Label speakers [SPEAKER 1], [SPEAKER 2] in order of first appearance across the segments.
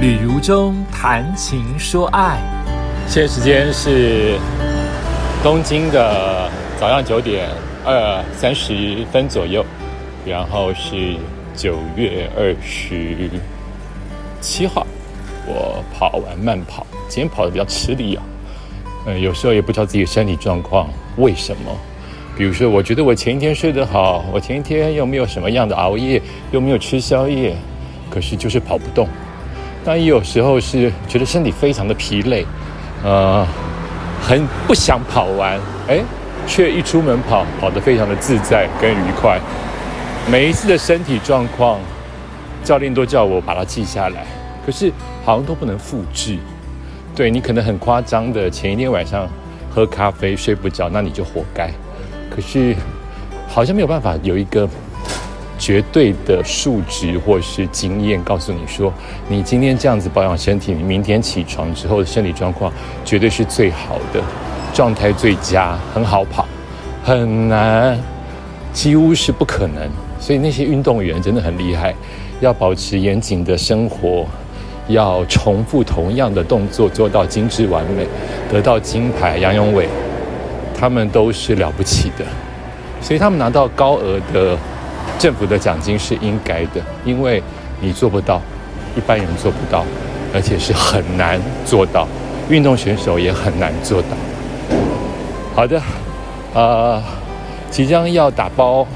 [SPEAKER 1] 旅途中谈情说爱，
[SPEAKER 2] 现在时间是东京的早上九点二三十分左右，然后是九月二十七号，我跑完慢跑，今天跑的比较吃力啊，嗯，有时候也不知道自己身体状况为什么，比如说我觉得我前一天睡得好，我前一天又没有什么样的熬夜，又没有吃宵夜，可是就是跑不动。但也有时候是觉得身体非常的疲累，呃，很不想跑完，哎，却一出门跑，跑得非常的自在跟愉快。每一次的身体状况，教练都叫我把它记下来，可是好像都不能复制。对你可能很夸张的，前一天晚上喝咖啡睡不着，那你就活该。可是好像没有办法有一个。绝对的数值或是经验告诉你说，你今天这样子保养身体，你明天起床之后的身体状况绝对是最好的，状态最佳，很好跑，很难，几乎是不可能。所以那些运动员真的很厉害，要保持严谨的生活，要重复同样的动作做到精致完美，得到金牌。杨永伟，他们都是了不起的，所以他们拿到高额的。政府的奖金是应该的，因为你做不到，一般人做不到，而且是很难做到，运动选手也很难做到。好的，呃，即将要打包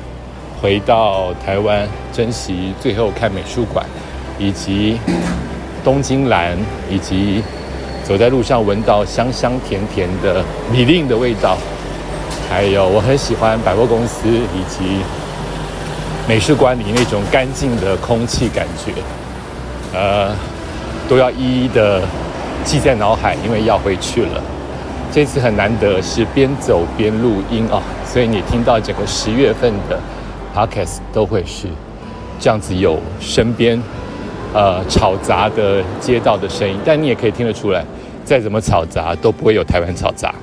[SPEAKER 2] 回到台湾，珍惜最后看美术馆，以及东京蓝，以及走在路上闻到香香甜甜的米令的味道，还有我很喜欢百货公司以及。美术馆里那种干净的空气感觉，呃，都要一一的记在脑海，因为要回去了。这次很难得是边走边录音啊，所以你听到整个十月份的 podcast 都会是这样子，有身边呃吵杂的街道的声音，但你也可以听得出来，再怎么吵杂都不会有台湾吵杂。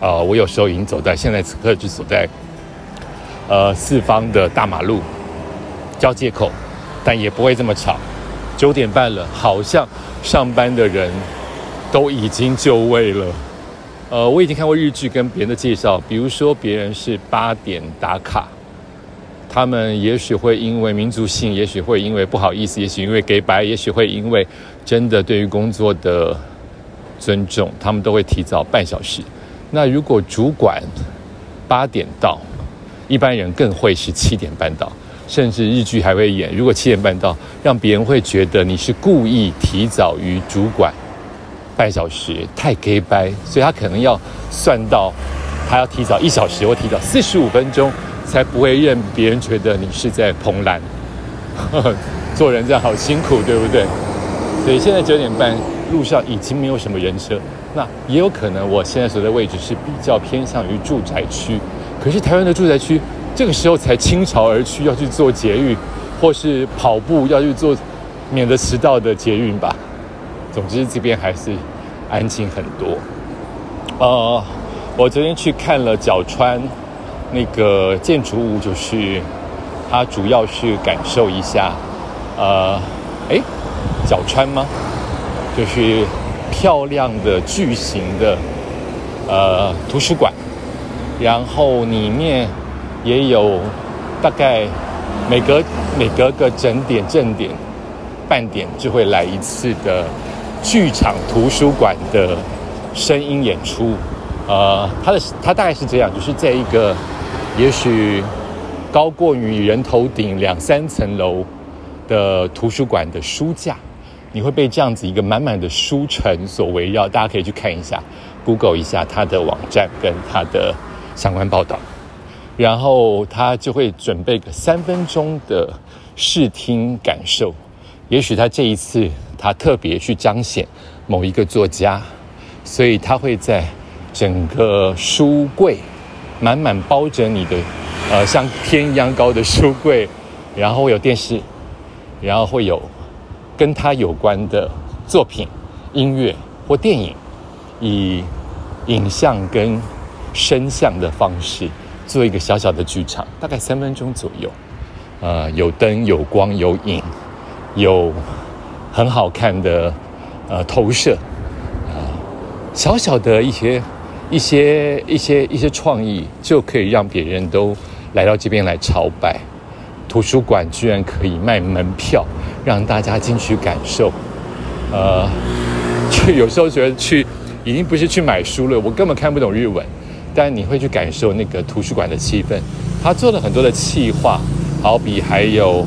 [SPEAKER 2] 啊，我有时候已经走在现在此刻就走在。呃，四方的大马路交界口，但也不会这么吵。九点半了，好像上班的人都已经就位了。呃，我已经看过日剧跟别人的介绍，比如说别人是八点打卡，他们也许会因为民族性，也许会因为不好意思，也许因为给白，也许会因为真的对于工作的尊重，他们都会提早半小时。那如果主管八点到，一般人更会是七点半到，甚至日剧还会演。如果七点半到，让别人会觉得你是故意提早于主管半小时，太 gay 掰，所以他可能要算到，他要提早一小时或提早四十五分钟，才不会让别人觉得你是在蓬兰。做人这样好辛苦，对不对？所以现在九点半，路上已经没有什么人车。那也有可能，我现在所在位置是比较偏向于住宅区。可是台湾的住宅区，这个时候才倾巢而去，要去做捷运，或是跑步要去做，免得迟到的捷运吧。总之这边还是安静很多。呃，我昨天去看了角川那个建筑物，就是它主要是感受一下，呃，哎，角川吗？就是漂亮的巨型的呃图书馆。然后里面也有大概每隔每隔个整点正点半点就会来一次的剧场图书馆的声音演出，呃，它的它大概是这样，就是在一个也许高过于人头顶两三层楼的图书馆的书架，你会被这样子一个满满的书城所围绕，大家可以去看一下，Google 一下它的网站跟它的。相关报道，然后他就会准备个三分钟的视听感受。也许他这一次他特别去彰显某一个作家，所以他会在整个书柜满满包着你的，呃，像天一样高的书柜，然后会有电视，然后会有跟他有关的作品、音乐或电影，以影像跟。声像的方式做一个小小的剧场，大概三分钟左右。呃，有灯、有光、有影，有很好看的呃投射啊，小小的一些一些一些一些创意，就可以让别人都来到这边来朝拜。图书馆居然可以卖门票，让大家进去感受。呃，就有时候觉得去已经不是去买书了，我根本看不懂日文，但你会去感受那个图书馆的气氛。他做了很多的气化，好比还有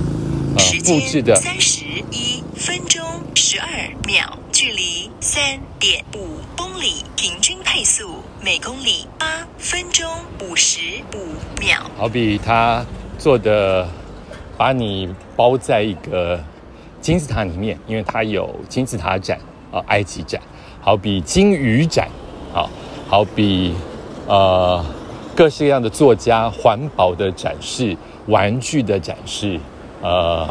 [SPEAKER 2] 呃布置的
[SPEAKER 3] 三十一分钟十二秒，距离三点五公里，平均配速每公里八分钟五十五秒。
[SPEAKER 2] 好比他做的。把你包在一个金字塔里面，因为它有金字塔展啊，埃及展，好比金鱼展，好，好比呃各式各样的作家环保的展示、玩具的展示，呃，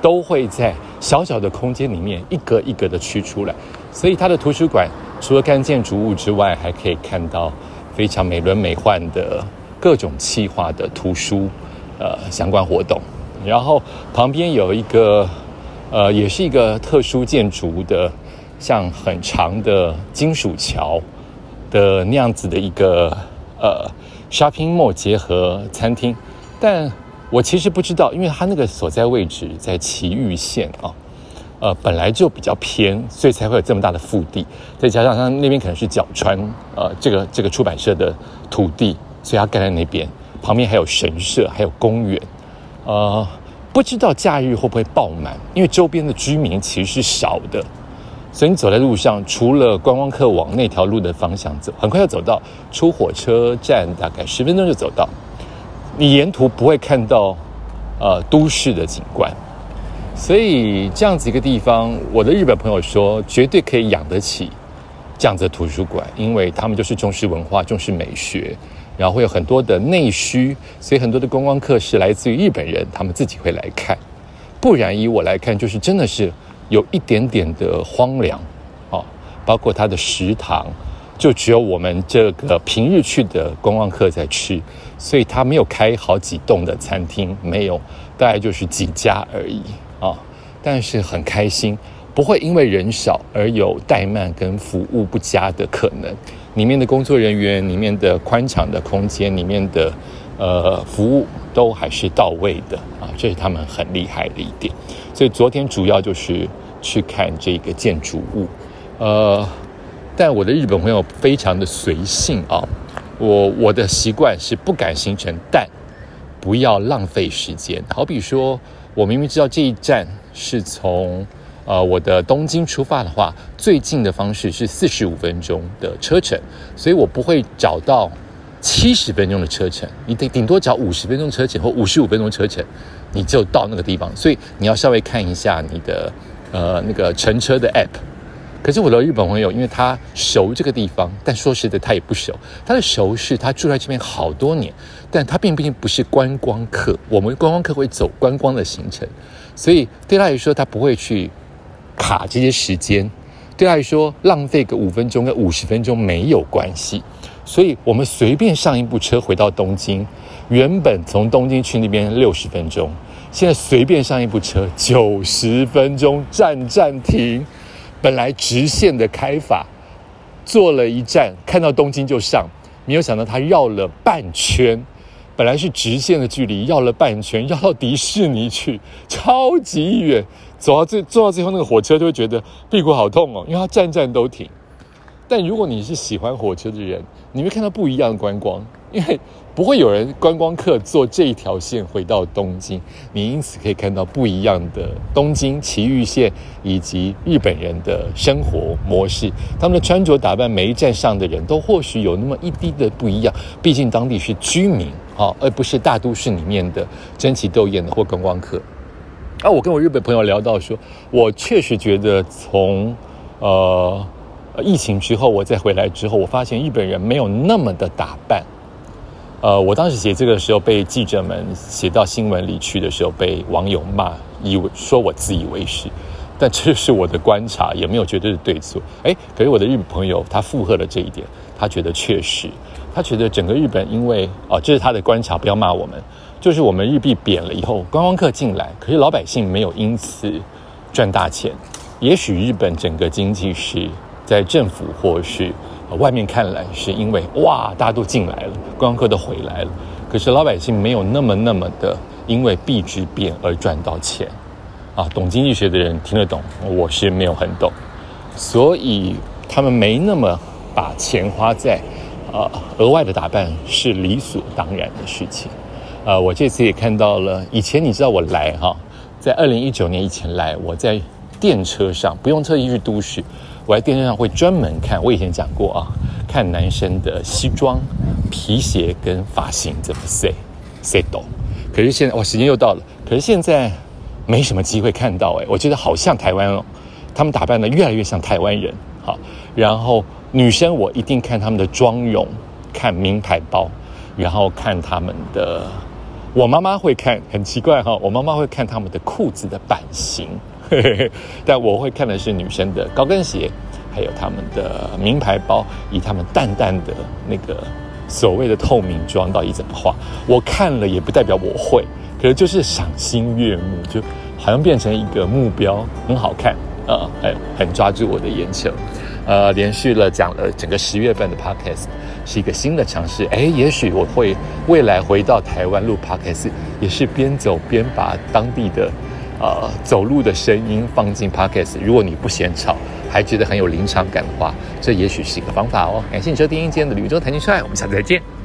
[SPEAKER 2] 都会在小小的空间里面一格一格的区出来。所以它的图书馆除了看建筑物之外，还可以看到非常美轮美奂的各种气化的图书呃相关活动。然后旁边有一个，呃，也是一个特殊建筑的，像很长的金属桥的那样子的一个呃 shopping mall 结合餐厅，但我其实不知道，因为它那个所在位置在奇玉县啊，呃，本来就比较偏，所以才会有这么大的腹地，再加上它那边可能是角川呃这个这个出版社的土地，所以它盖在那边，旁边还有神社，还有公园。呃，不知道假日会不会爆满，因为周边的居民其实是少的，所以你走在路上，除了观光客往那条路的方向走，很快要走到出火车站，大概十分钟就走到。你沿途不会看到呃都市的景观，所以这样子一个地方，我的日本朋友说，绝对可以养得起这样子的图书馆，因为他们就是重视文化，重视美学。然后会有很多的内需，所以很多的观光客是来自于日本人，他们自己会来看。不然以我来看，就是真的是有一点点的荒凉，哦，包括它的食堂，就只有我们这个平日去的观光客在吃，所以它没有开好几栋的餐厅，没有，大概就是几家而已啊。但是很开心，不会因为人少而有怠慢跟服务不佳的可能。里面的工作人员、里面的宽敞的空间、里面的呃服务都还是到位的啊，这是他们很厉害的一点。所以昨天主要就是去看这个建筑物，呃，但我的日本朋友非常的随性啊，我我的习惯是不敢行程，但不要浪费时间。好比说，我明明知道这一站是从。呃，我的东京出发的话，最近的方式是四十五分钟的车程，所以我不会找到七十分钟的车程，你得顶多找五十分钟车程或五十五分钟车程，你就到那个地方。所以你要稍微看一下你的呃那个乘车的 app。可是我的日本朋友，因为他熟这个地方，但说实在他也不熟。他的熟是他住在这边好多年，但他并不不是观光客。我们观光客会走观光的行程，所以对他来说，他不会去。卡这些时间，对他来说浪费个五分钟跟五十分钟没有关系，所以我们随便上一部车回到东京，原本从东京去那边六十分钟，现在随便上一部车九十分钟，站站停，本来直线的开法，坐了一站看到东京就上，没有想到他绕了半圈，本来是直线的距离，绕了半圈，绕到迪士尼去，超级远。走到最坐到最后，那个火车就会觉得屁股好痛哦，因为它站站都停。但如果你是喜欢火车的人，你会看到不一样的观光，因为不会有人观光客坐这一条线回到东京，你因此可以看到不一样的东京埼玉县以及日本人的生活模式，他们的穿着打扮，每一站上的人都或许有那么一滴的不一样。毕竟当地是居民啊，而不是大都市里面的争奇斗艳的或观光客。啊，我跟我日本朋友聊到说，我确实觉得从呃疫情之后，我再回来之后，我发现日本人没有那么的打扮。呃，我当时写这个的时候，被记者们写到新闻里去的时候，被网友骂，以为说我自以为是。但这是我的观察，也没有绝对的对错。哎，可是我的日本朋友他附和了这一点，他觉得确实，他觉得整个日本因为哦，这是他的观察，不要骂我们。就是我们日币贬了以后，观光客进来，可是老百姓没有因此赚大钱，也许日本整个经济是在政府或是外面看来是因为哇，大家都进来了，观光客都回来了，可是老百姓没有那么那么的因为币值变而赚到钱啊。懂经济学的人听得懂，我是没有很懂，所以他们没那么把钱花在啊额外的打扮是理所当然的事情。呃，我这次也看到了，以前你知道我来哈，在二零一九年以前来，我在电车上不用特意去都市，我在电视上会专门看。我以前讲过啊，看男生的西装、皮鞋跟发型怎么 say say 懂。可是现在哇，时间又到了，可是现在没什么机会看到哎，我觉得好像台湾哦，他们打扮的越来越像台湾人好。然后女生我一定看他们的妆容，看名牌包，然后看他们的。我妈妈会看，很奇怪哈，我妈妈会看他们的裤子的版型，但我会看的是女生的高跟鞋，还有他们的名牌包，以他们淡淡的那个所谓的透明妆到底怎么画。我看了也不代表我会，可是就是赏心悦目，就好像变成一个目标，很好看啊，很很抓住我的眼球。呃，连续了讲了整个十月份的 podcast。是一个新的尝试，哎，也许我会未来回到台湾录 podcast，也是边走边把当地的呃走路的声音放进 podcast。如果你不嫌吵，还觉得很有临场感的话，这也许是一个方法哦。感谢你收听今天的旅中谈情说爱，我们下次再见。